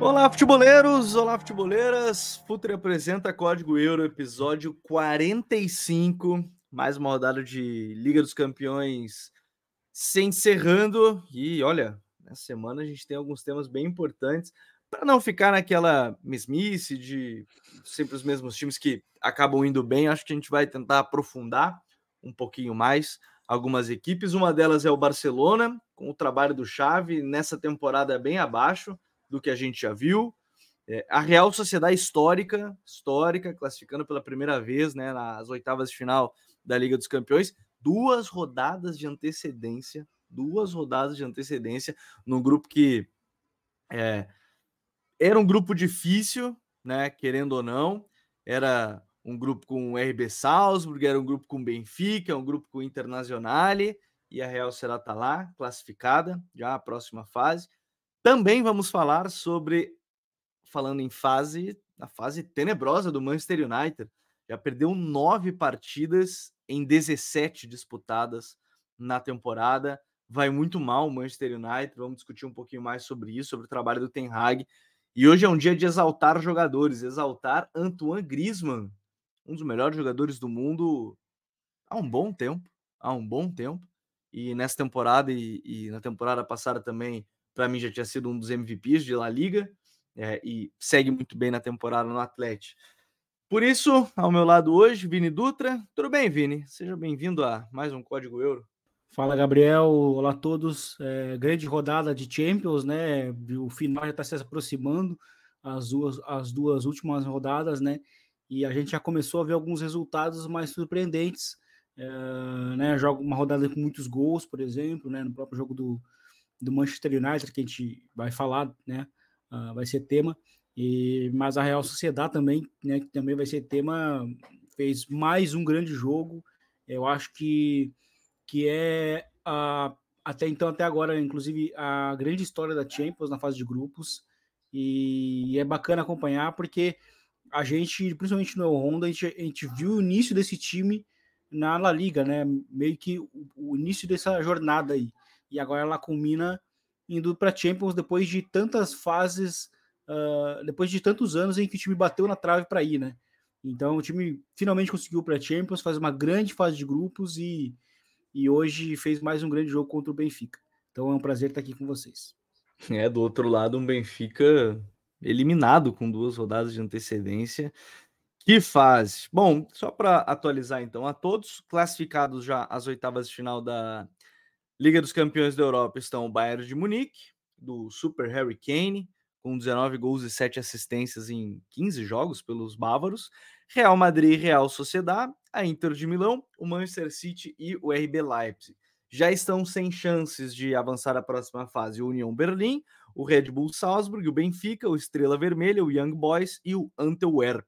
Olá, futeboleiros! Olá, futeboleiras! Futre apresenta Código Euro, episódio 45. Mais uma rodada de Liga dos Campeões se encerrando. E olha, nessa semana a gente tem alguns temas bem importantes para não ficar naquela mesmice de sempre os mesmos times que acabam indo bem. Acho que a gente vai tentar aprofundar um pouquinho mais algumas equipes. Uma delas é o Barcelona, com o trabalho do Xavi nessa temporada bem abaixo do que a gente já viu. É, a Real Sociedade histórica, histórica, classificando pela primeira vez né, nas oitavas de final da Liga dos Campeões, duas rodadas de antecedência, duas rodadas de antecedência num grupo que é, era um grupo difícil, né, querendo ou não, era um grupo com o RB Salzburg, era um grupo com Benfica, um grupo com Internazionale, e a Real será tá lá, classificada, já a próxima fase. Também vamos falar sobre, falando em fase, a fase tenebrosa do Manchester United. Já perdeu nove partidas em 17 disputadas na temporada. Vai muito mal o Manchester United. Vamos discutir um pouquinho mais sobre isso, sobre o trabalho do Ten Hag. E hoje é um dia de exaltar jogadores, exaltar Antoine Griezmann, um dos melhores jogadores do mundo há um bom tempo, há um bom tempo. E nessa temporada e, e na temporada passada também para mim já tinha sido um dos MVPs de La Liga é, e segue muito bem na temporada no Atlético. Por isso, ao meu lado hoje, Vini Dutra. Tudo bem, Vini? Seja bem-vindo a mais um Código Euro. Fala, Gabriel. Olá a todos. É, grande rodada de Champions, né? O final já está se aproximando, as duas, as duas últimas rodadas, né? E a gente já começou a ver alguns resultados mais surpreendentes. É, né? Joga uma rodada com muitos gols, por exemplo, né? No próprio jogo do, do Manchester United, que a gente vai falar, né? Uh, vai ser tema. E, mas a Real Sociedade também, né? Que também vai ser tema, fez mais um grande jogo. Eu acho que, que é uh, até então, até agora, inclusive, a grande história da Champions na fase de grupos. E é bacana acompanhar, porque a gente, principalmente no Honda, a gente, a gente viu o início desse time na La Liga, né? Meio que o, o início dessa jornada aí e agora ela culmina indo para Champions depois de tantas fases, uh, depois de tantos anos em que o time bateu na trave para ir, né? Então o time finalmente conseguiu para Champions, faz uma grande fase de grupos e, e hoje fez mais um grande jogo contra o Benfica. Então é um prazer estar aqui com vocês. É, do outro lado, um Benfica eliminado com duas rodadas de antecedência. Que fase! Bom, só para atualizar então a todos, classificados já às oitavas de final da Liga dos Campeões da Europa estão o Bayern de Munique, do Super Harry Kane, com 19 gols e 7 assistências em 15 jogos pelos bávaros. Real Madrid e Real Sociedad, a Inter de Milão, o Manchester City e o RB Leipzig. Já estão sem chances de avançar à próxima fase o União Berlim, o Red Bull Salzburg, o Benfica, o Estrela Vermelha, o Young Boys e o Antwerp.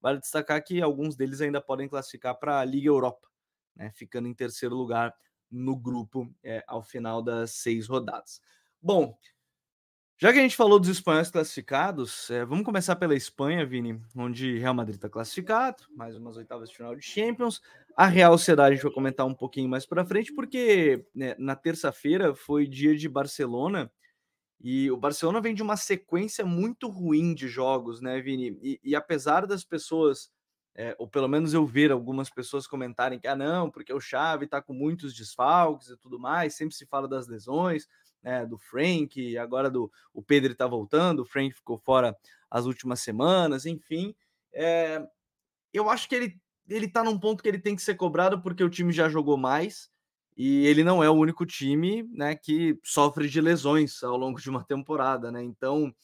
Vale destacar que alguns deles ainda podem classificar para a Liga Europa, né, ficando em terceiro lugar no grupo é, ao final das seis rodadas. Bom, já que a gente falou dos espanhóis classificados, é, vamos começar pela Espanha, Vini, onde Real Madrid está classificado, mais umas oitavas de final de Champions. A Real Sociedade a gente vai comentar um pouquinho mais para frente, porque né, na terça-feira foi dia de Barcelona e o Barcelona vem de uma sequência muito ruim de jogos, né, Vini? E, e apesar das pessoas é, ou pelo menos eu ver algumas pessoas comentarem que, ah, não, porque o Xavi está com muitos desfalques e tudo mais, sempre se fala das lesões, né, do Frank, agora do o Pedro está voltando, o Frank ficou fora as últimas semanas, enfim. É, eu acho que ele, ele tá num ponto que ele tem que ser cobrado porque o time já jogou mais e ele não é o único time né, que sofre de lesões ao longo de uma temporada, né? Então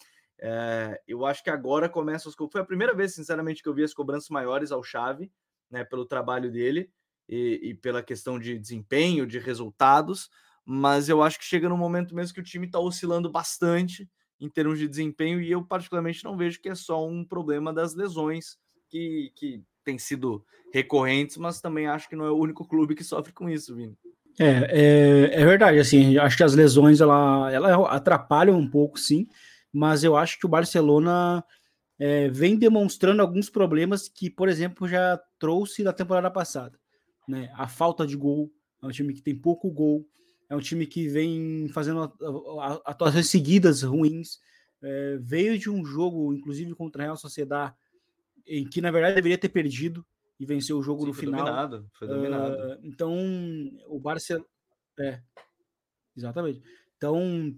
é, eu acho que agora começa os. Foi a primeira vez, sinceramente, que eu vi as cobranças maiores ao Chave, né, pelo trabalho dele e, e, pela questão de desempenho, de resultados. Mas eu acho que chega no momento mesmo que o time está oscilando bastante em termos de desempenho e eu, particularmente, não vejo que é só um problema das lesões que, que tem sido recorrentes, mas também acho que não é o único clube que sofre com isso, Vini. É, é, é, verdade, assim, acho que as lesões ela, ela atrapalham um pouco, sim, mas eu acho que o Barcelona é, vem demonstrando alguns problemas que, por exemplo, já trouxe da temporada passada, né? A falta de gol, é um time que tem pouco gol, é um time que vem fazendo atuações seguidas ruins, é, veio de um jogo, inclusive contra a Real Sociedade, em que na verdade deveria ter perdido, e venceu o jogo Sim, no foi final. Dominado, foi dominado. Uh, então, o Barcelona. É, exatamente. Então,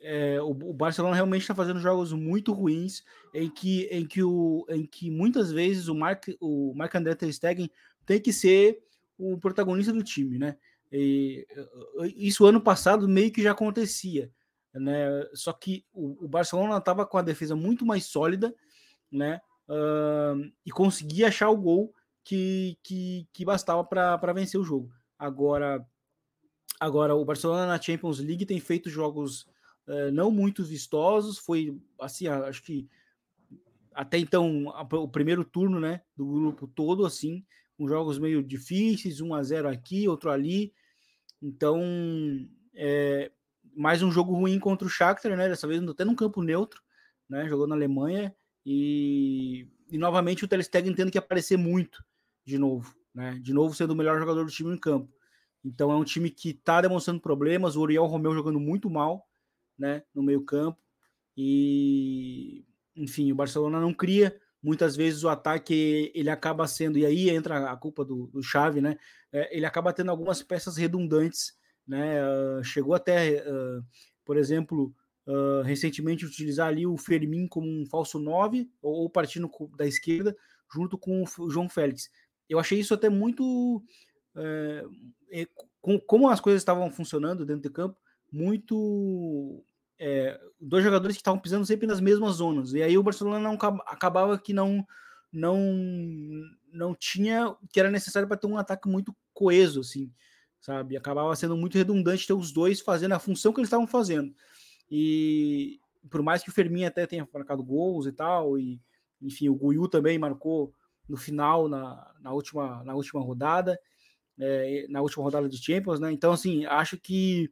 é, o, o, Barcelona realmente está fazendo jogos muito ruins, em que, em que, o, em que muitas vezes o Mark, o Mark André Ter Stegen tem que ser o protagonista do time, né? E, isso ano passado meio que já acontecia, né? Só que o, Barcelona estava com a defesa muito mais sólida, né? Uh, e conseguia achar o gol que, que, que bastava para vencer o jogo. Agora, agora, o Barcelona na Champions League tem feito jogos uh, não muito vistosos. Foi assim, acho que até então o primeiro turno né, do grupo todo, assim, com jogos meio difíceis, 1 a 0 aqui, outro ali. Então, é, mais um jogo ruim contra o Shakhtar, né? Dessa vez até num campo neutro, né? Jogou na Alemanha e, e novamente o Ter Stegen tendo que aparecer muito de novo, né? De novo sendo o melhor jogador do time em campo. Então é um time que está demonstrando problemas. O Uriel Romeu jogando muito mal, né? No meio campo e enfim, o Barcelona não cria. Muitas vezes o ataque ele acaba sendo e aí entra a culpa do, do Xavi, né? É, ele acaba tendo algumas peças redundantes, né? Uh, chegou até, uh, por exemplo, uh, recentemente utilizar ali o Fermin como um falso 9 ou, ou partindo da esquerda junto com o João Félix eu achei isso até muito. É, com, como as coisas estavam funcionando dentro do campo, muito. É, dois jogadores que estavam pisando sempre nas mesmas zonas. E aí o Barcelona não acabava que não não não tinha o que era necessário para ter um ataque muito coeso, assim, sabe? Acabava sendo muito redundante ter os dois fazendo a função que eles estavam fazendo. E por mais que o Fermin até tenha marcado gols e tal, e enfim, o Guiu também marcou no final, na, na, última, na última rodada, é, na última rodada de Champions, né? Então, assim, acho que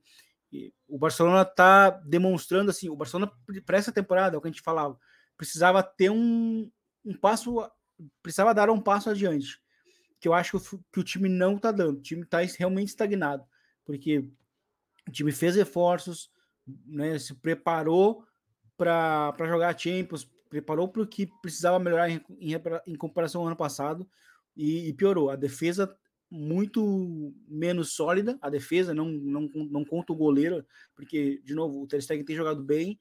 o Barcelona está demonstrando, assim, o Barcelona para essa temporada, é o que a gente falava, precisava ter um, um passo, precisava dar um passo adiante, que eu acho que o, time não está dando, o time está realmente estagnado, porque o time fez reforços, né, se preparou para jogar Champions, preparou para o que precisava melhorar em, em, em, comparação ao ano passado e, e, piorou. A defesa muito menos sólida, a defesa não, não, não conta o goleiro, porque, de novo, o Ter Stegen tem jogado bem,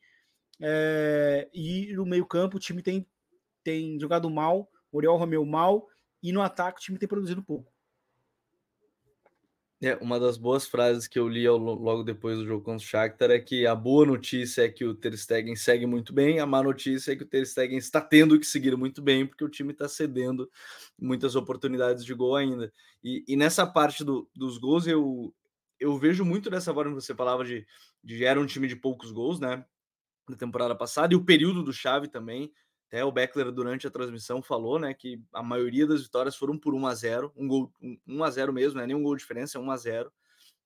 é, e no meio campo o time tem, tem jogado mal, o Oriol Romeu mal, e no ataque o time tem produzido pouco. É, uma das boas frases que eu li logo depois do jogo contra o Shakhtar é que a boa notícia é que o Ter Stegen segue muito bem, a má notícia é que o Ter Stegen está tendo que seguir muito bem, porque o time está cedendo muitas oportunidades de gol ainda. E, e nessa parte do, dos gols, eu, eu vejo muito dessa forma que você falava de, de era um time de poucos gols, né? Na temporada passada, e o período do Chave também. Até o Beckler, durante a transmissão, falou né, que a maioria das vitórias foram por 1 a 0 um gol 1 a 0 mesmo, não é nenhum gol de diferença, é 1 a 0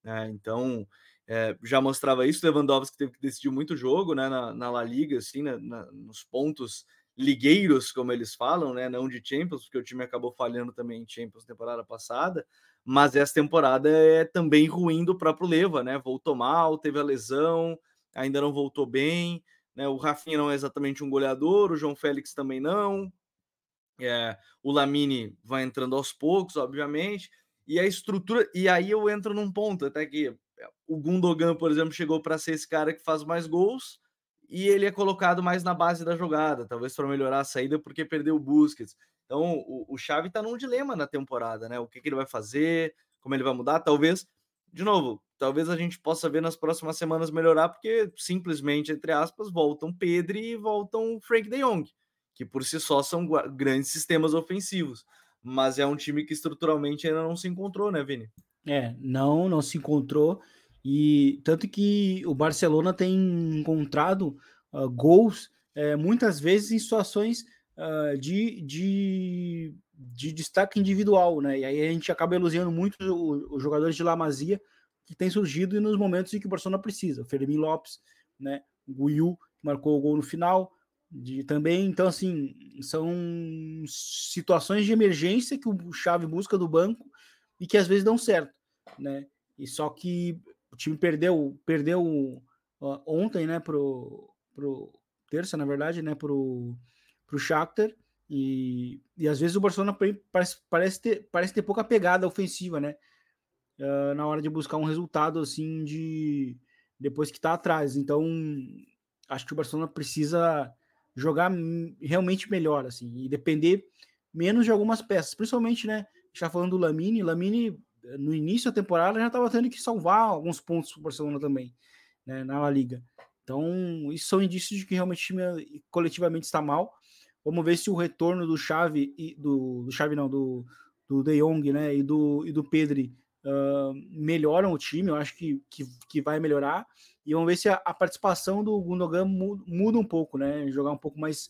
né, Então é, já mostrava isso. Lewandowski teve que decidir muito jogo né, na, na La Liga, assim, na, na, nos pontos ligueiros, como eles falam, né, não de Champions, porque o time acabou falhando também em Champions temporada passada. Mas essa temporada é também ruim do próprio Leva, né? Voltou mal, teve a lesão, ainda não voltou bem. Né? O Rafinha não é exatamente um goleador, o João Félix também não. É, o Lamine vai entrando aos poucos, obviamente. E a estrutura. E aí eu entro num ponto, até que o Gundogan, por exemplo, chegou para ser esse cara que faz mais gols e ele é colocado mais na base da jogada, talvez para melhorar a saída, porque perdeu o Busquets. Então o, o Xavi está num dilema na temporada, né? O que, que ele vai fazer, como ele vai mudar, talvez de novo, talvez a gente possa ver nas próximas semanas melhorar, porque simplesmente, entre aspas, voltam Pedro e voltam Frank de Jong, que por si só são grandes sistemas ofensivos. Mas é um time que estruturalmente ainda não se encontrou, né, Vini? É, não, não se encontrou. E tanto que o Barcelona tem encontrado uh, gols uh, muitas vezes em situações uh, de, de de destaque individual, né? E aí a gente acaba elogiando muito os jogadores de La Masia que tem surgido nos momentos em que o Barcelona precisa. Fermin Lopes, né? O Guiu, que marcou o gol no final, de, também. Então, assim, são situações de emergência que o Chave busca do banco e que às vezes dão certo, né? E só que o time perdeu, perdeu ontem, né, pro, pro terça, na verdade, né, pro, pro Shakhtar e, e às vezes o Barcelona parece, parece, ter, parece ter pouca pegada ofensiva, né? Uh, na hora de buscar um resultado assim de depois que está atrás. Então, acho que o Barcelona precisa jogar realmente melhor assim e depender menos de algumas peças, principalmente, né? Já falando do Lamine, Lamine no início da temporada já estava tendo que salvar alguns pontos para o Barcelona também, né, na La Liga. Então, isso são indícios de que realmente o time coletivamente está mal. Vamos ver se o retorno do Xavi e do, do Xavi não, do, do De Jong, né, e do, e do Pedri uh, melhoram o time. Eu acho que, que, que, vai melhorar. E vamos ver se a, a participação do Gundogan muda, muda, um pouco, né, jogar um pouco mais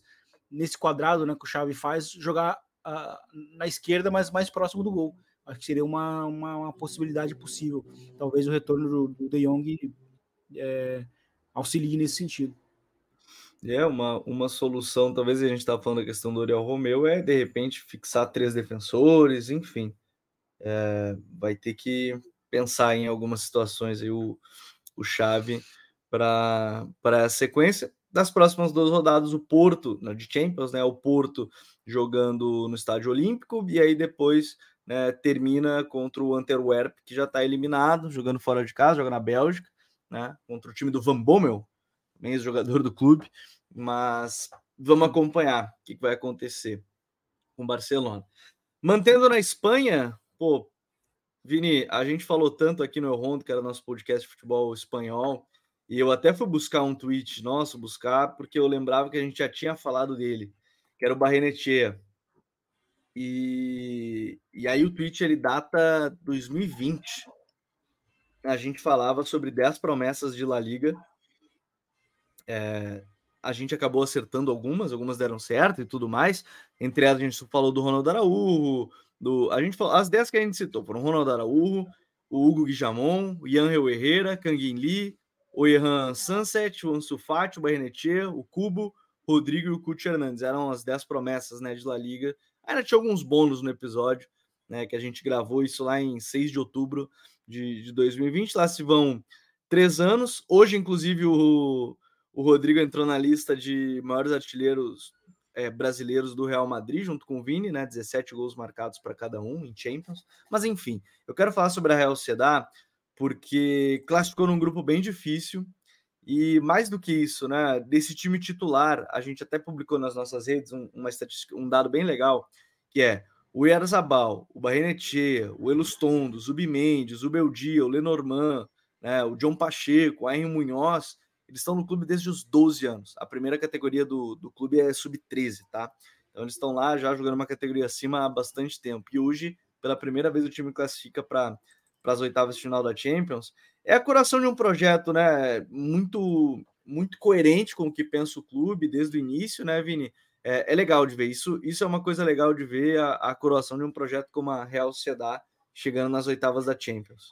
nesse quadrado, né, que o Xavi faz, jogar uh, na esquerda, mas mais próximo do gol. Acho que seria uma, uma, uma possibilidade possível. Talvez o retorno do, do De Jong é, auxilie nesse sentido. É, uma, uma solução, talvez a gente está falando da questão do Oriol Romeu, é de repente fixar três defensores, enfim. É, vai ter que pensar em algumas situações aí o, o chave para a sequência. Das próximas duas rodadas, o Porto, de Champions, né? O Porto jogando no Estádio Olímpico, e aí depois né, termina contra o Antwerp, que já está eliminado, jogando fora de casa, joga na Bélgica, né? Contra o time do Van Bommel, também ex-jogador do clube, mas vamos acompanhar o que vai acontecer com o Barcelona. Mantendo na Espanha, pô, Vini, a gente falou tanto aqui no El Rondo, que era nosso podcast de futebol espanhol, e eu até fui buscar um tweet nosso, buscar, porque eu lembrava que a gente já tinha falado dele, que era o Barrenetier. E, e aí o tweet ele data 2020. A gente falava sobre 10 promessas de La Liga é, a gente acabou acertando algumas, algumas deram certo e tudo mais. Entre elas, a gente falou do Ronaldo Araújo, do, a gente falou, as 10 que a gente citou foram Ronaldo Araújo, o Hugo Guijamon, o Yangel Herrera, Kangin Lee, o Erran Sunset, o Ansu Fati, o Barrenetier, o Cubo, Rodrigo e o Cuti Hernandes. Eram as 10 promessas né, de La Liga. Ainda tinha alguns bônus no episódio, né, que a gente gravou isso lá em 6 de outubro de, de 2020. Lá se vão três anos. Hoje, inclusive, o, o Rodrigo entrou na lista de maiores artilheiros é, brasileiros do Real Madrid, junto com o Vini, né? 17 gols marcados para cada um em Champions. Mas enfim, eu quero falar sobre a Real Sociedad porque classificou num grupo bem difícil. E mais do que isso, né? Desse time titular, a gente até publicou nas nossas redes um, uma estatística, um dado bem legal, que é o Yarzabal, o Barrenetier, o Elustondo, o Zubimendes, o Beldia, o Lenormand, né, o John Pacheco, o Henry Munhoz, eles estão no clube desde os 12 anos. A primeira categoria do, do clube é sub-13, tá? Então eles estão lá já jogando uma categoria acima há bastante tempo. E hoje, pela primeira vez, o time classifica para as oitavas de final da Champions. É a coração de um projeto, né? Muito, muito coerente com o que pensa o clube desde o início, né, Vini? É, é legal de ver. Isso, isso é uma coisa legal de ver a, a coroação de um projeto como a Real Sociedad chegando nas oitavas da Champions.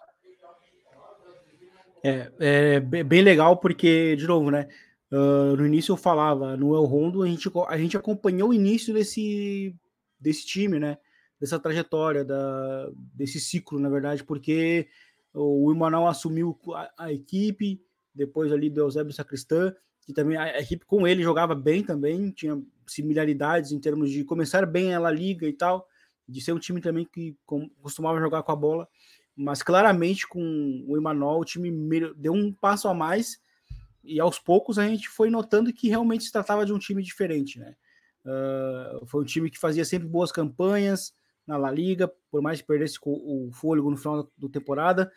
É, é bem legal porque, de novo, né? Uh, no início eu falava, no El Rondo, a gente, a gente acompanhou o início desse, desse time, né? Dessa trajetória, da, desse ciclo, na verdade, porque o Imanol assumiu a, a, equipe, depois ali do Eusébio Sacristã, que também a, equipe com ele jogava bem também, tinha similaridades em termos de começar bem a La Liga e tal, de ser um time também que costumava jogar com a bola mas claramente com o Emanuel o time deu um passo a mais e aos poucos a gente foi notando que realmente se tratava de um time diferente, né? Uh, foi um time que fazia sempre boas campanhas na La Liga, por mais que perdesse o fôlego no final da temporada,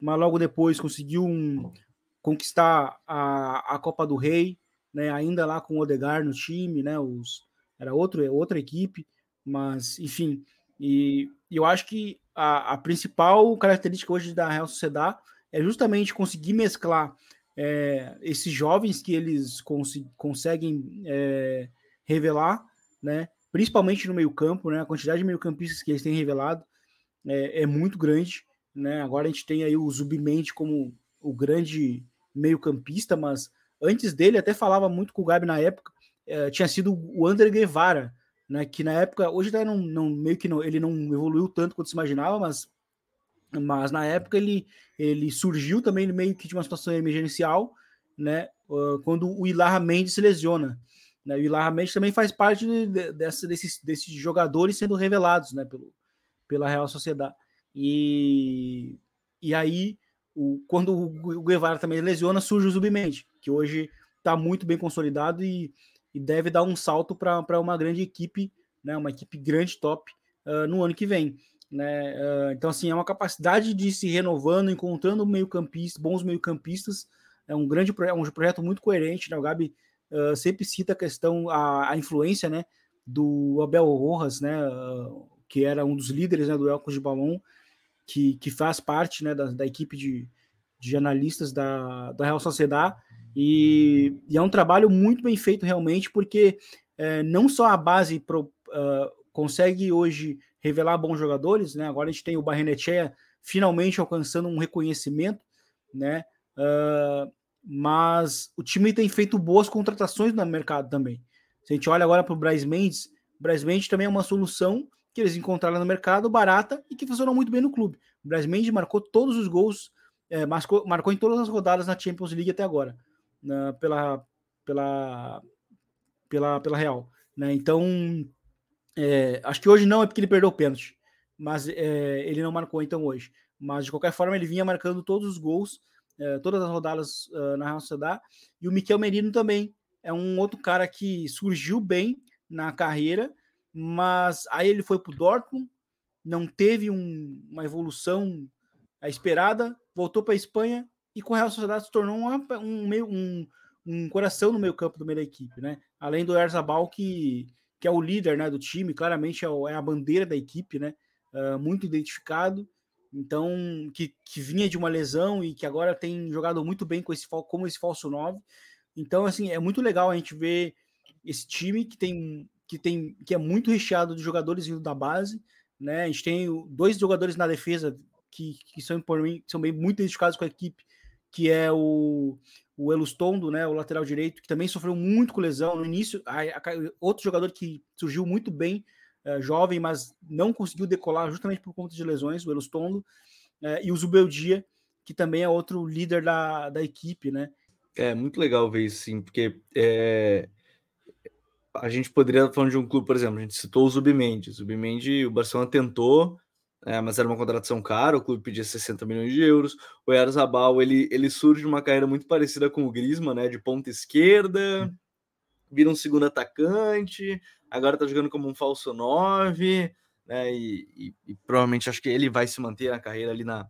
mas logo depois conseguiu um, conquistar a, a Copa do Rei, né? Ainda lá com o Odegar no time, né? Os, era outro, outra equipe, mas enfim, e, e eu acho que a, a, principal característica hoje da Real Sociedade é justamente conseguir mesclar é, esses jovens que eles cons conseguem é, revelar, né? principalmente no meio campo, né? a quantidade de meio campistas que eles têm revelado é, é muito grande, né? Agora a gente tem aí o Zubimente como o grande meio-campista, mas antes dele até falava muito com o Gabi na época, é, tinha sido o André Guevara, né? Que na época, hoje até não, não meio que não, ele não evoluiu tanto quanto se imaginava, mas mas na época ele, ele surgiu também meio que de uma situação emergencial, né? Quando o Ilarra Mendes se lesiona. Né? O Ilarra Mendes também faz parte de, dessa, desses, desses jogadores sendo revelados né? Pelo, pela Real Sociedade. E, e aí, o, quando o Guevara também lesiona, surge o Zubimente, que hoje está muito bem consolidado e, e deve dar um salto para uma grande equipe, né? uma equipe grande, top, uh, no ano que vem. Né? Uh, então, assim, é uma capacidade de se renovando, encontrando meio campista, bons meio-campistas. É um grande é um projeto muito coerente. Né? O Gabi uh, sempre cita a questão, a, a, influência né, do Abel Rojas, né, que era um dos líderes né, do Elcos de Balão, que, que faz parte né, da, da equipe de, de analistas da, da Real Sociedade. E, e, é um trabalho muito bem feito realmente, porque é, não só a base pro, consegue hoje revelar bons jogadores, né? Agora a gente tem o Barrenechea finalmente alcançando um reconhecimento, né? Uh, mas o time tem feito boas contratações no mercado também. Se a gente olha agora para o Braz Mendes, Braz Mendes também é uma solução que eles encontraram no mercado barata e que funcionou muito bem no clube. O Braz Mendes marcou todos os gols, é, marcou, marcou em todas as rodadas na Champions League até agora, na, pela, pela, pela, pela Real. Né? Então, é, acho que hoje não é porque ele perdeu o pênalti, mas é, ele não marcou então hoje. Mas de qualquer forma, ele vinha marcando todos os gols, é, todas as rodadas uh, na Real Sociedade. E o Miquel Merino também é um outro cara que surgiu bem na carreira, mas aí ele foi para o Dortmund, não teve um, uma evolução esperada, voltou para a Espanha e com a Real Sociedade se tornou uma, um, meio, um, um coração no meio campo do meio da equipe, né? Além do Erzabal que que é o líder né, do time, claramente é, é a bandeira da equipe, né? Uh, muito identificado. Então, que, que vinha de uma lesão e que agora tem jogado muito bem com esse como esse falso 9. Então, assim, é muito legal a gente ver esse time que tem que tem que é muito recheado de jogadores vindo da base, né? A gente tem dois jogadores na defesa que, que são por mim são bem muito identificados com a equipe, que é o o Elustondo, né, o lateral direito, que também sofreu muito com lesão no início. A, a, outro jogador que surgiu muito bem, é, jovem, mas não conseguiu decolar justamente por conta de lesões, o Elustondo, é, e o Zubeldia, que também é outro líder da, da equipe, né? É muito legal ver isso, sim, porque é, a gente poderia estar falando de um clube, por exemplo, a gente citou o Zubimendi. O Zubimendi, o Barcelona tentou, é, mas era uma contratação cara, o clube pedia 60 milhões de euros. O Erzabal, ele, ele surge de uma carreira muito parecida com o Griezmann, né, de ponta esquerda, vira um segundo atacante, agora tá jogando como um falso 9, né, e, e, e provavelmente acho que ele vai se manter na carreira ali na,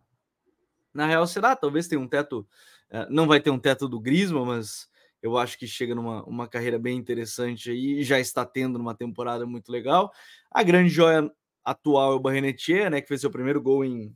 na Real será, talvez tenha um teto, é, não vai ter um teto do Griezmann, mas eu acho que chega numa uma carreira bem interessante aí, e já está tendo numa temporada muito legal. A grande joia atual é o Barrenetier, né, que fez seu primeiro gol em,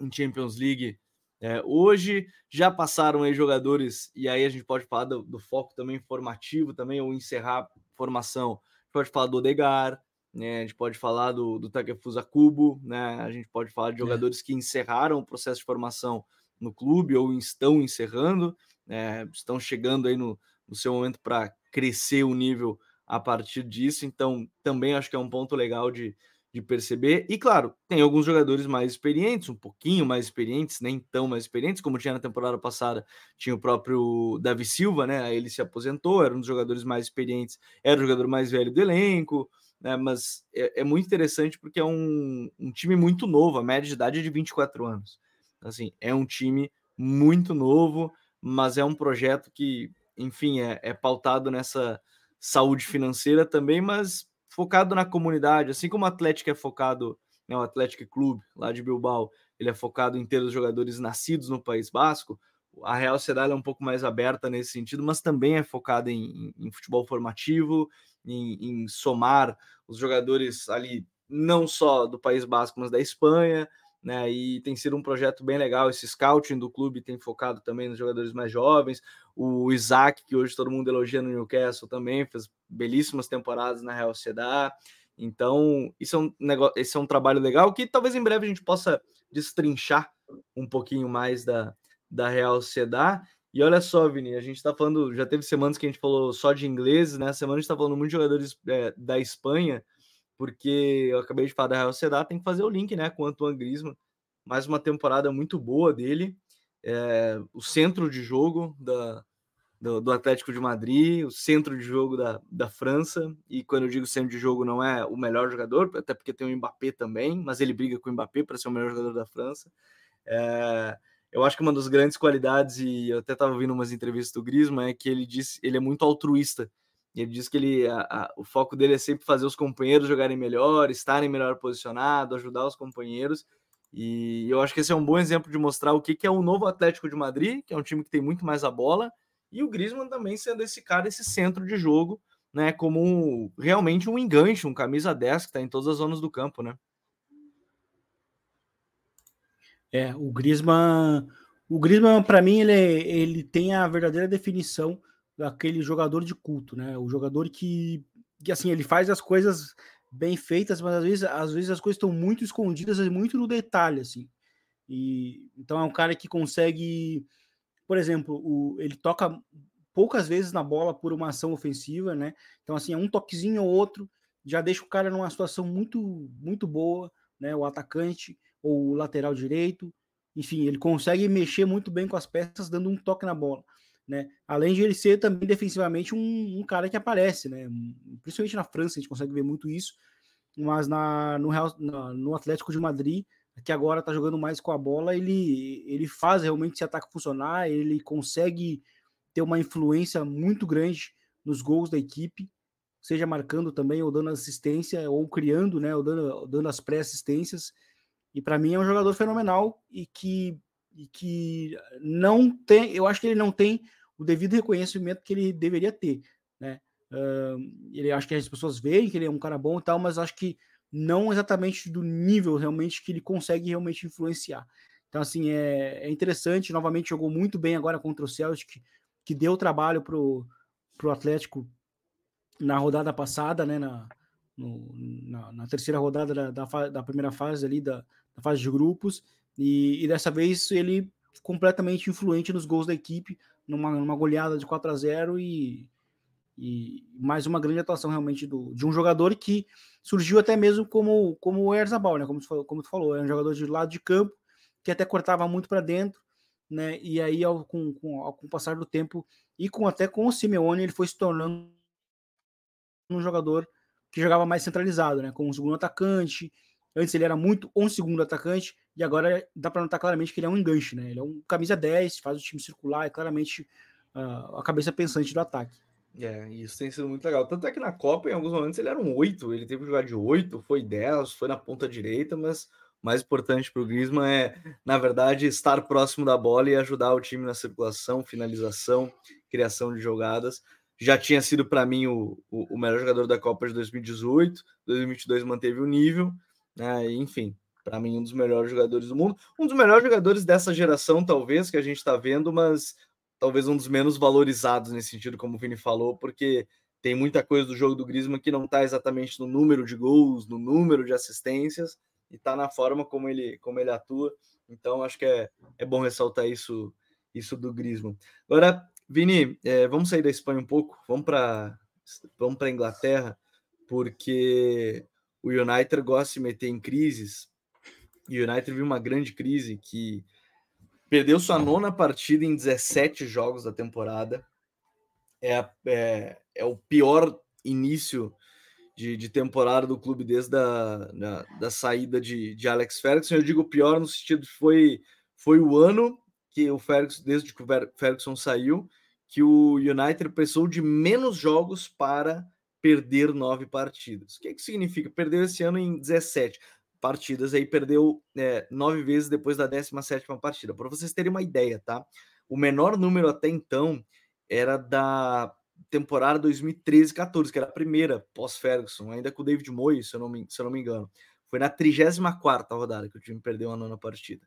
em Champions League é, hoje. Já passaram aí jogadores, e aí a gente pode falar do, do foco também formativo, também, ou encerrar formação. Pode falar do Odegar, né, a gente pode falar do, do Takefusa Kubo, né, a gente pode falar de é. jogadores é. que encerraram o processo de formação no clube ou estão encerrando, né, estão chegando aí no, no seu momento para crescer o nível a partir disso. Então, também acho que é um ponto legal de, de perceber. E claro, tem alguns jogadores mais experientes, um pouquinho mais experientes, nem tão mais experientes, como tinha na temporada passada, tinha o próprio Davi Silva, né? Aí ele se aposentou, era um dos jogadores mais experientes, era o jogador mais velho do elenco, né? Mas é, é muito interessante porque é um, um time muito novo, a média de idade é de 24 anos. Assim, é um time muito novo, mas é um projeto que, enfim, é, é pautado nessa saúde financeira também, mas focado na comunidade, assim como o Atlético é focado, né, o Atlético Clube lá de Bilbao, ele é focado em ter os jogadores nascidos no País Basco. A Real Sociedade é um pouco mais aberta nesse sentido, mas também é focada em, em, em futebol formativo, em, em somar os jogadores ali não só do País Basco, mas da Espanha, né? E tem sido um projeto bem legal. Esse scouting do clube tem focado também nos jogadores mais jovens. O Isaac, que hoje todo mundo elogia no Newcastle, também fez belíssimas temporadas na Real Sociedade. Então, isso é um negócio, esse é um trabalho legal que talvez em breve a gente possa destrinchar um pouquinho mais da, da Real Sociedad. E olha só, Vini, a gente está falando, já teve semanas que a gente falou só de ingleses, né? Semana a gente está falando muito de jogadores é, da Espanha, porque eu acabei de falar da Real Sociedad, tem que fazer o link, né, com o Antoine Griezmann. Mais uma temporada muito boa dele. É, o centro de jogo da, do, do, Atlético de Madrid, o centro de jogo da, da França. E quando eu digo centro de jogo, não é o melhor jogador, até porque tem o Mbappé também, mas ele briga com o Mbappé para ser o melhor jogador da França. É, eu acho que uma das grandes qualidades, e eu até estava ouvindo umas entrevistas do Griezmann, é que ele diz ele é muito altruísta. Ele diz que ele, a, a, o foco dele é sempre fazer os companheiros jogarem melhor, estarem melhor posicionados, ajudar os companheiros. E eu acho que esse é um bom exemplo de mostrar o que, que é o novo Atlético de Madrid, que é um time que tem muito mais a bola, e o Griezmann também sendo esse cara, esse centro de jogo, né, como um, realmente um enganche, um camisa 10 que está em todas as zonas do campo, né? É, o Griezmann, o Griezmann para mim ele, ele tem a verdadeira definição daquele jogador de culto, né? O jogador que, que assim, ele faz as coisas bem feitas, mas às vezes, às vezes as coisas estão muito escondidas, muito no detalhe, assim. E então é um cara que consegue, por exemplo, o, ele toca poucas vezes na bola por uma ação ofensiva, né? Então assim, é um toquezinho ou outro já deixa o cara numa situação muito muito boa, né? O atacante ou o lateral direito, enfim, ele consegue mexer muito bem com as peças, dando um toque na bola. Né? Além de ele ser também defensivamente um, um, cara que aparece, né? Principalmente na França a gente consegue ver muito isso, mas na, no, Real, na, no Atlético de Madrid, que agora está jogando mais com a bola, ele, ele faz realmente esse ataque funcionar, ele consegue ter uma influência muito grande nos gols da equipe, seja marcando também, ou dando assistência, ou criando, né? Ou dando, dando as pré-assistências. E para mim é um jogador fenomenal e que e que não tem, eu acho que ele não tem o devido reconhecimento que ele deveria ter, né? Uh, ele acho que as pessoas veem que ele é um cara bom e tal, mas acho que não exatamente do nível realmente que ele consegue realmente influenciar. Então, assim, é, é interessante. Novamente, jogou muito bem agora contra o Celtic, que deu trabalho pro, pro Atlético na rodada passada, né? Na, no, na, na, terceira rodada da, da, da, primeira fase ali, da, da fase de grupos. E, e, dessa vez ele completamente influente nos gols da equipe, numa, numa goleada de 4 a 0 e, e mais uma grande atuação realmente do, de um jogador que surgiu até mesmo como, como o Erzabal, né? Como tu, como tu falou, é um jogador de lado de campo que até cortava muito para dentro, né? E aí, ao, com, com, ao, com o passar do tempo e com até com o Simeone, ele foi se tornando um jogador que jogava mais centralizado, né? Como um segundo atacante. Antes ele era muito um segundo atacante, e agora dá para notar claramente que ele é um enganche, né? Ele é um camisa 10, faz o time circular, é claramente uh, a cabeça pensante do ataque. É, isso tem sido muito legal. Tanto é que na Copa, em alguns momentos, ele era um 8, ele teve que jogar de 8, foi 10, foi na ponta direita, mas o mais importante para o Griezmann é, na verdade, estar próximo da bola e ajudar o time na circulação, finalização, criação de jogadas. Já tinha sido para mim o, o, o melhor jogador da Copa de 2018, 2022 manteve o nível, né? Enfim, para mim, um dos melhores jogadores do mundo. Um dos melhores jogadores dessa geração, talvez, que a gente está vendo, mas talvez um dos menos valorizados nesse sentido, como o Vini falou, porque tem muita coisa do jogo do Griezmann que não está exatamente no número de gols, no número de assistências, e está na forma como ele, como ele atua. Então, acho que é, é bom ressaltar isso, isso do Griezmann. Agora, Vini, é, vamos sair da Espanha um pouco, vamos para vamos a Inglaterra, porque o United gosta de meter em crises e o United viu uma grande crise que perdeu sua nona partida em 17 jogos da temporada. É, é, é o pior início de, de, temporada do clube desde a da, da saída de, de, Alex Ferguson. Eu digo pior no sentido que foi, foi o ano que o Ferguson, desde que o Ferguson saiu, que o United precisou de menos jogos para perder nove partidas. O que, que significa? Perdeu esse ano em 17 partidas, aí perdeu é, nove vezes depois da 17 partida. Para vocês terem uma ideia, tá? O menor número até então era da temporada 2013-14, que era a primeira pós-Ferguson, ainda com o David Moyes, se eu não me, se eu não me engano. Foi na 34 rodada que o time perdeu a nona partida.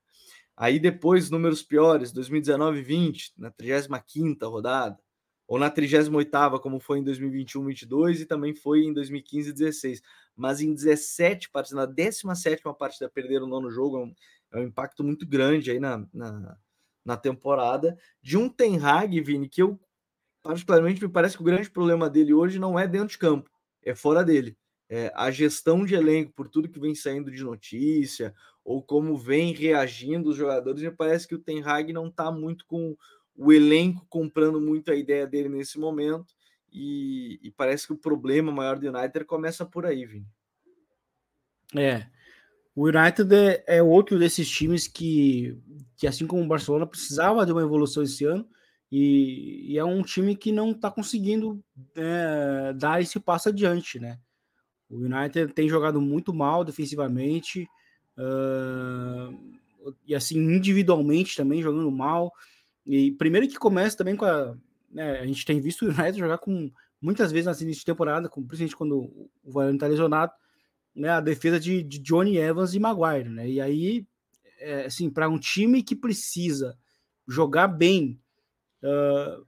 Aí depois, números piores, 2019-20, na 35 rodada ou na 38ª, como foi em 2021-22 e também foi em 2015-16. Mas em 17 partidas, na 17ª partida perderam o nono jogo, é um impacto muito grande aí na, na, na temporada de um Ten Hag, Vini, que eu particularmente me parece que o grande problema dele hoje não é dentro de campo, é fora dele. É, a gestão de elenco, por tudo que vem saindo de notícia, ou como vem reagindo os jogadores, me parece que o Ten Hag não está muito com o elenco comprando muito a ideia dele nesse momento, e, e parece que o problema maior do United começa por aí, Vini. É, o United é, é, outro desses times que, que, assim como o Barcelona, precisava de uma evolução esse ano, e, e é um time que não está conseguindo é, dar esse passo adiante, né? O United tem jogado muito mal defensivamente, uh, e assim, individualmente também jogando mal. E primeiro que começa também com a. Né, a gente tem visto o United jogar com muitas vezes na início de temporada, com, principalmente quando o Varane está lesionado, né, a defesa de, de, Johnny Evans e Maguire. Né? E aí, é, assim, para um time que precisa jogar bem uh,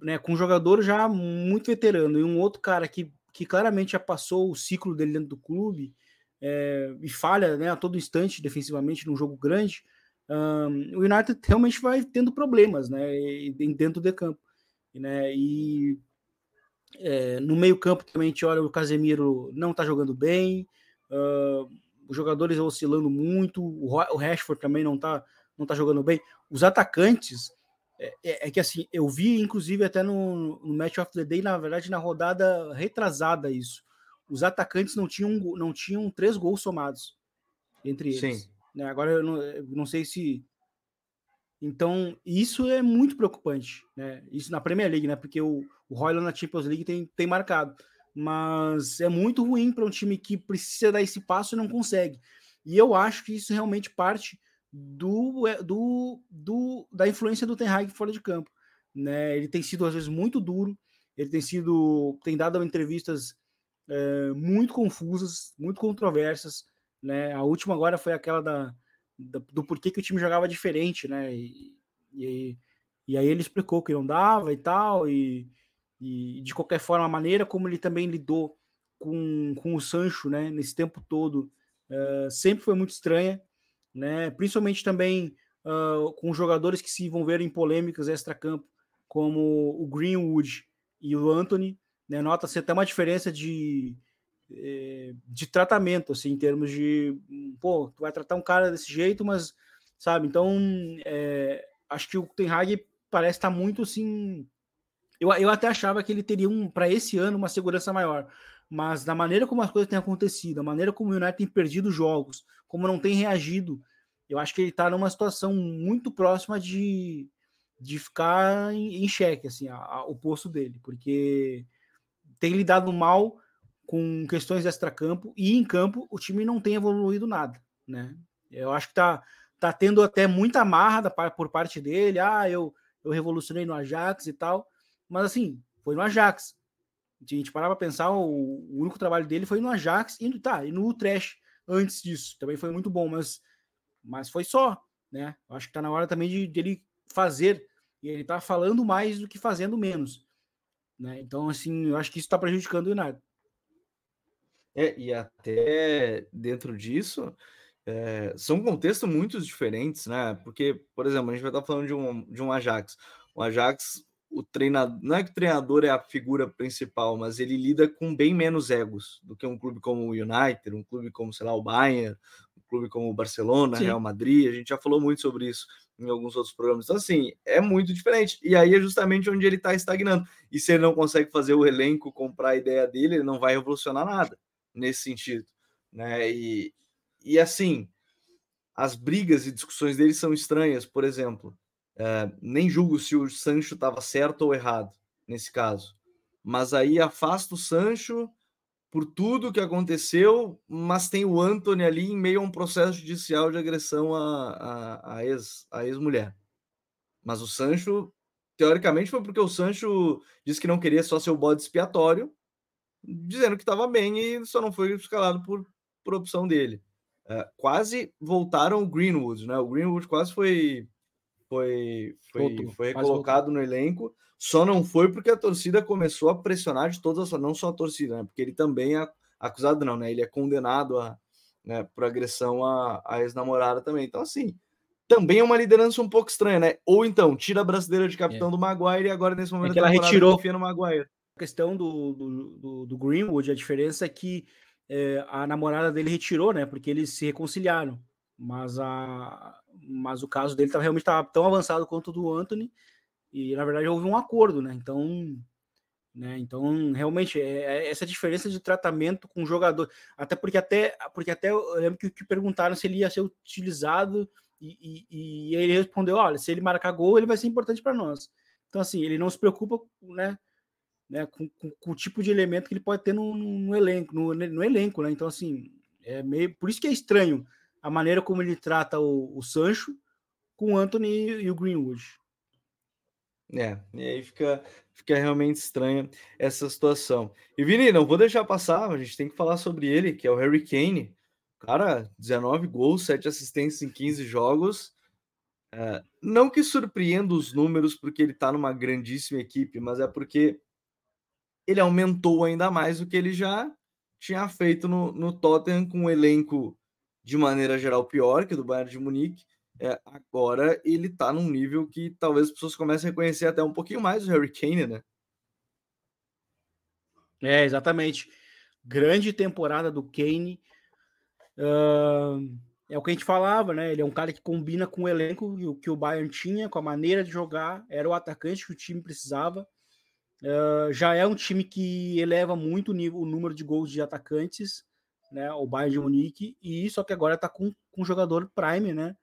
né, com um jogador já muito veterano e um outro cara que, que claramente já passou o ciclo dele dentro do clube é, e falha né, a todo instante defensivamente num jogo grande, um, o United realmente vai tendo problemas né, dentro do campo. Né, e é, no meio campo também a gente olha o Casemiro não está jogando bem, uh, os jogadores oscilando muito, o Rashford também não está não tá jogando bem. Os atacantes é, é, é, que assim, eu vi, inclusive, até no, no, Match of the Day, na verdade, na rodada retrasada, isso. Os atacantes não tinham, não tinham três gols somados entre eles. Sim. Né? Agora eu não, eu não sei se. Então, isso é muito preocupante, né? Isso na Premier League, né? Porque o, o Royal na Champions League tem, tem marcado. Mas é muito ruim para um time que precisa dar esse passo e não consegue. E eu acho que isso realmente parte do, é, do, do, da influência do Ten Hag fora de campo. Né? Ele tem sido, às vezes, muito duro, ele tem sido, tem dado entrevistas é, muito confusas, muito controversas. Né? A última agora foi aquela da, da, do porquê que o time jogava diferente, né? E, e, e aí ele explicou que não dava e tal, e, e de qualquer forma, a maneira como ele também lidou com, com o Sancho, né, nesse tempo todo, uh, sempre foi muito estranha né? Principalmente também uh, com jogadores que se envolveram em polêmicas extra-campo, como o Greenwood e o Anthony, né? Nota-se até uma diferença de, de tratamento, assim, em termos de, pô, tu vai tratar um cara desse jeito, mas, sabe, então, é, acho que o Ten Hag parece estar muito, assim, eu, eu até achava que ele teria, um para esse ano, uma segurança maior, mas da maneira como as coisas têm acontecido, a maneira como o United tem perdido jogos, como não tem reagido, eu acho que ele está numa situação muito próxima de, de ficar em, em xeque, assim, a, a, o posto dele, porque tem lidado mal com questões extra-campo e em campo o time não tem evoluído nada, né? Eu acho que tá, tá tendo até muita marra da, por parte dele, ah, eu, eu revolucionei no Ajax e tal, mas assim, foi no Ajax, a gente parar para pensar, o, único trabalho dele foi no Ajax e, tá, e no Utrecht antes disso. Também foi muito bom, mas, mas foi só. Né? Acho que está na hora também de, de, ele fazer. E ele está falando mais do que fazendo menos. Né? Então, assim, eu acho que isso está prejudicando o United. É, e até dentro disso, é, são contextos muito diferentes, né? Porque, por exemplo, a gente vai estar falando de um, de um Ajax. O Ajax o treinador, não é que o treinador é a figura principal, mas ele lida com bem menos egos do que um clube como o United, um clube como, sei lá, o Bayern, um clube como o Barcelona, Sim. Real Madrid, a gente já falou muito sobre isso em alguns outros programas. Então, assim, é muito diferente. E aí é justamente onde ele está estagnando. E se ele não consegue fazer o elenco comprar a ideia dele, ele não vai revolucionar nada nesse sentido. Né? E, e assim, as brigas e discussões dele são estranhas, por exemplo. Uh, nem julgo se o Sancho estava certo ou errado nesse caso. Mas aí afasta o Sancho por tudo que aconteceu, mas tem o Anthony ali em meio a um processo judicial de agressão à, à, ex, à ex-mulher. Mas o Sancho, teoricamente, foi porque o Sancho disse que não queria só ser o bode expiatório, dizendo que estava bem e só não foi escalado por, por opção dele. Uh, quase voltaram o Greenwood, né? O Greenwood quase foi foi, foi, foi recolocado no elenco, só não foi porque a torcida começou a pressionar de todas as não só a torcida, né? Porque ele também é acusado, não, né? Ele é condenado a, né, por agressão à, à ex-namorada também. Então, assim, também é uma liderança um pouco estranha, né? Ou então, tira a brasileira de capitão é. do Maguire e agora nesse momento é que ela retirou confia no Maguire. Questão do, do, do, do Greenwood, a diferença é que é, a namorada dele retirou, né? Porque eles se reconciliaram. Mas, a, mas o caso dele tá, realmente estava tão avançado quanto o do Anthony. E na verdade houve um acordo, né? Então, né? Então, realmente, é, é essa diferença de tratamento com o jogador. Até porque até, porque até eu lembro que, que perguntaram se ele ia ser utilizado e, e, e, ele respondeu: olha, se ele marcar gol, ele vai ser importante para nós. Então, assim, ele não se preocupa né, né, com, com, com, o tipo de elemento que ele pode ter no, no elenco, no, no, elenco, né? Então, assim, é meio. Por isso que é estranho a maneira como ele trata o, o Sancho com o Anthony e o Greenwood. É, e aí fica, fica realmente estranha essa situação. E Vini, não vou deixar passar, a gente tem que falar sobre ele, que é o Harry Kane. Cara, 19 gols, 7 assistências em 15 jogos. É, não que surpreenda os números porque ele tá numa grandíssima equipe, mas é porque ele aumentou ainda mais o que ele já tinha feito no, no Tottenham com um elenco de maneira geral pior que do Bayern de Munique. É, agora ele tá num nível que talvez as pessoas comecem a reconhecer até um pouquinho mais o Harry Kane, né? É, exatamente. Grande temporada do Kane. Uh, é o que a gente falava, né? Ele é um cara que combina com o elenco que o Bayern tinha, com a maneira de jogar, era o atacante que o time precisava. Uh, já é um time que eleva muito o, nível, o número de gols de atacantes, né? O Bayern de Munique, e só que agora tá com, com um jogador prime, né?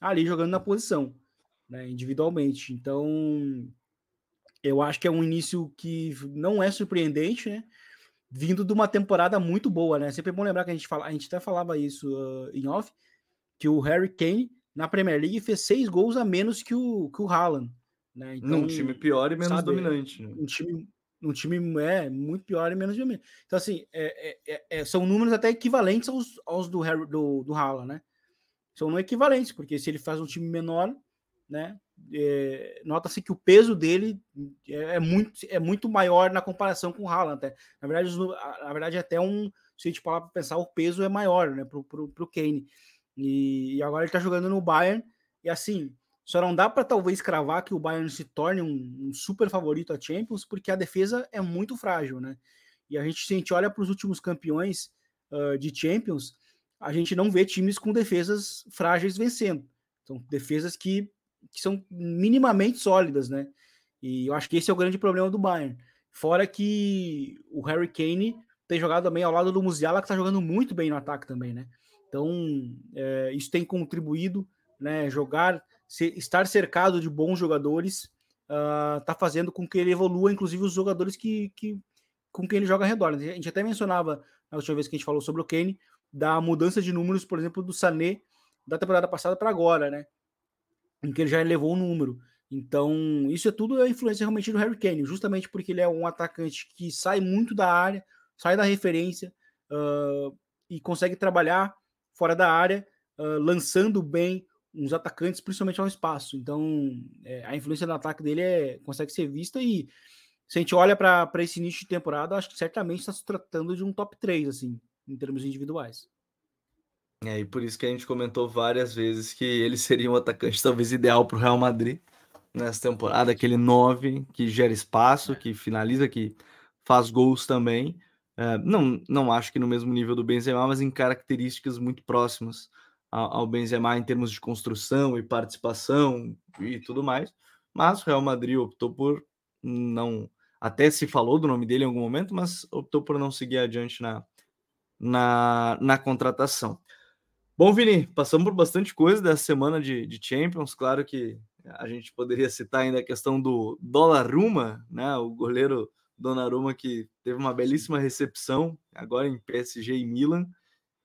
Ali jogando na posição, né? Individualmente. Então, eu acho que é um início que não é surpreendente, né? vindo de uma temporada muito boa, né? Sempre é bom lembrar que a gente, fala, a gente até falava isso uh, em off, que o Harry Kane na Premier League fez seis gols a menos que o, que o Haaland. Né? Então, Num time pior e menos sabe, dominante. Né? Um time, um time é muito pior e menos dominante. Então, assim, é, é, é, é, são números até equivalentes aos, aos do, Harry, do, do Haaland, né? São não equivalentes, porque se ele faz um time menor, né? É, Nota-se que o peso dele é, é, muito, é muito maior na comparação com o Haaland. Até. Na verdade, na verdade, até um. Se a gente parar para pensar, o peso é maior né, para o Kane. E, e, agora ele está jogando no Bayern. E assim, só não dá para talvez cravar que o Bayern se torne um, um, super favorito a Champions, porque a defesa é muito frágil, né? E a gente, se a gente olha para os últimos campeões uh, de Champions, a gente não vê times com defesas frágeis vencendo. São defesas que que são minimamente sólidas, né? E eu acho que esse é o grande problema do Bayern. Fora que o Harry Kane tem jogado também ao lado do Musiala, que está jogando muito bem no ataque também, né? Então, é, isso tem contribuído, né? Jogar, estar cercado de bons jogadores, uh, tá fazendo com que ele evolua, inclusive os jogadores que, que com quem ele joga ao redor. A gente até mencionava na última vez que a gente falou sobre o Kane, da mudança de números, por exemplo, do Sané da temporada passada para agora, né? em que ele já elevou o número. Então, isso é tudo a influência realmente do Harry Kane, justamente porque ele é um atacante que sai muito da área, sai da referência uh, e consegue trabalhar fora da área, uh, lançando bem uns atacantes, principalmente ao espaço. Então, é, a influência no ataque dele é, consegue ser vista e se a gente olha para esse início de temporada, acho que certamente está se tratando de um top 3, assim, em termos individuais. É, e por isso que a gente comentou várias vezes que ele seria um atacante talvez ideal para o Real Madrid nessa temporada, aquele 9 que gera espaço, que finaliza, que faz gols também. É, não, não acho que no mesmo nível do Benzema, mas em características muito próximas ao, Benzema em termos de construção e participação e tudo mais. Mas o Real Madrid optou por não. Até se falou do nome dele em algum momento, mas optou por não seguir adiante na, na, na contratação. Bom, Vini, passamos por bastante coisa dessa semana de, de Champions. Claro que a gente poderia citar ainda a questão do Donnarumma, né? O goleiro Donnarumma que teve uma belíssima recepção agora em PSG e Milan,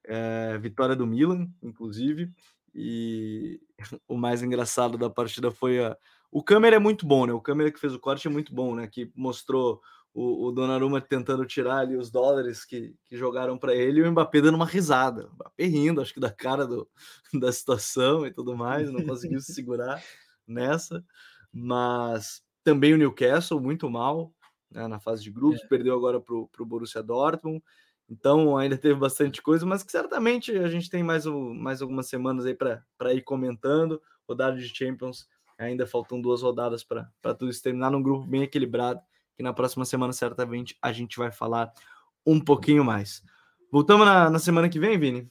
é, vitória do Milan, inclusive. E o mais engraçado da partida foi a. O câmera é muito bom, né? O câmera que fez o corte é muito bom, né? Que mostrou o, o Donnarumma tentando tirar ali os dólares que, que jogaram para ele e o Mbappé dando uma risada. O Mbappé rindo, acho que da cara do, da situação e tudo mais, não conseguiu se segurar nessa. Mas também o Newcastle muito mal né, na fase de grupos, é. perdeu agora para o Borussia Dortmund. Então ainda teve bastante coisa, mas que certamente a gente tem mais, mais algumas semanas aí para ir comentando. Rodada de Champions, ainda faltam duas rodadas para tudo isso terminar num grupo bem equilibrado, que na próxima semana certamente a gente vai falar um pouquinho mais. Voltamos na, na semana que vem, Vini?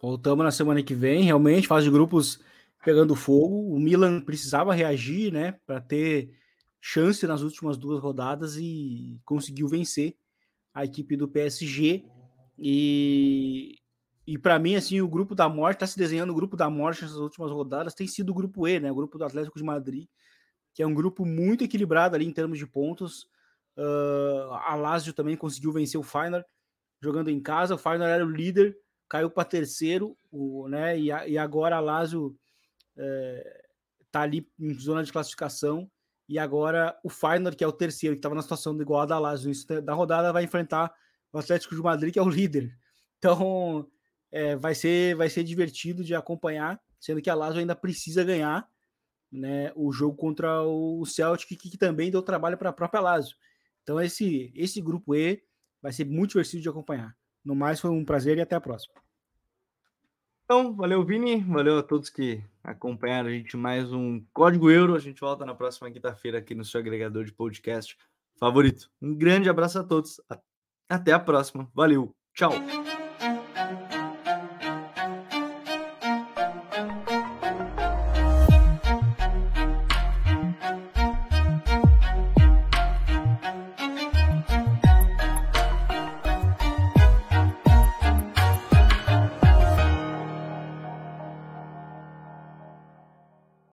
Voltamos na semana que vem, realmente, fase de grupos pegando fogo. O Milan precisava reagir, né, para ter chance nas últimas duas rodadas e conseguiu vencer a equipe do PSG. E, e para mim, assim, o grupo da morte está se desenhando o grupo da morte nessas últimas rodadas. Tem sido o grupo E, né? O grupo do Atlético de Madrid, que é um grupo muito equilibrado ali em termos de pontos. Uh, a Lazio também conseguiu vencer o Feyenoord jogando em casa. O Feyenoord era o líder, caiu para terceiro, o, né? E, a, e agora a Lazio é, ali em zona de classificação e agora o Feyenoord, que é o terceiro, que estava na situação igual a Lazio, isso da rodada vai enfrentar o Atlético de Madrid, que é o líder. Então, é, vai, ser, vai ser divertido de acompanhar, sendo que a Lazio ainda precisa ganhar né, o jogo contra o Celtic, que, que também deu trabalho para a própria Lazio. Então, esse, esse grupo E vai ser muito divertido de acompanhar. No mais, foi um prazer e até a próxima. Então, valeu, Vini. Valeu a todos que acompanharam a gente mais um Código Euro. A gente volta na próxima quinta-feira aqui no seu agregador de podcast favorito. Um grande abraço a todos. Até a próxima. Valeu. Tchau.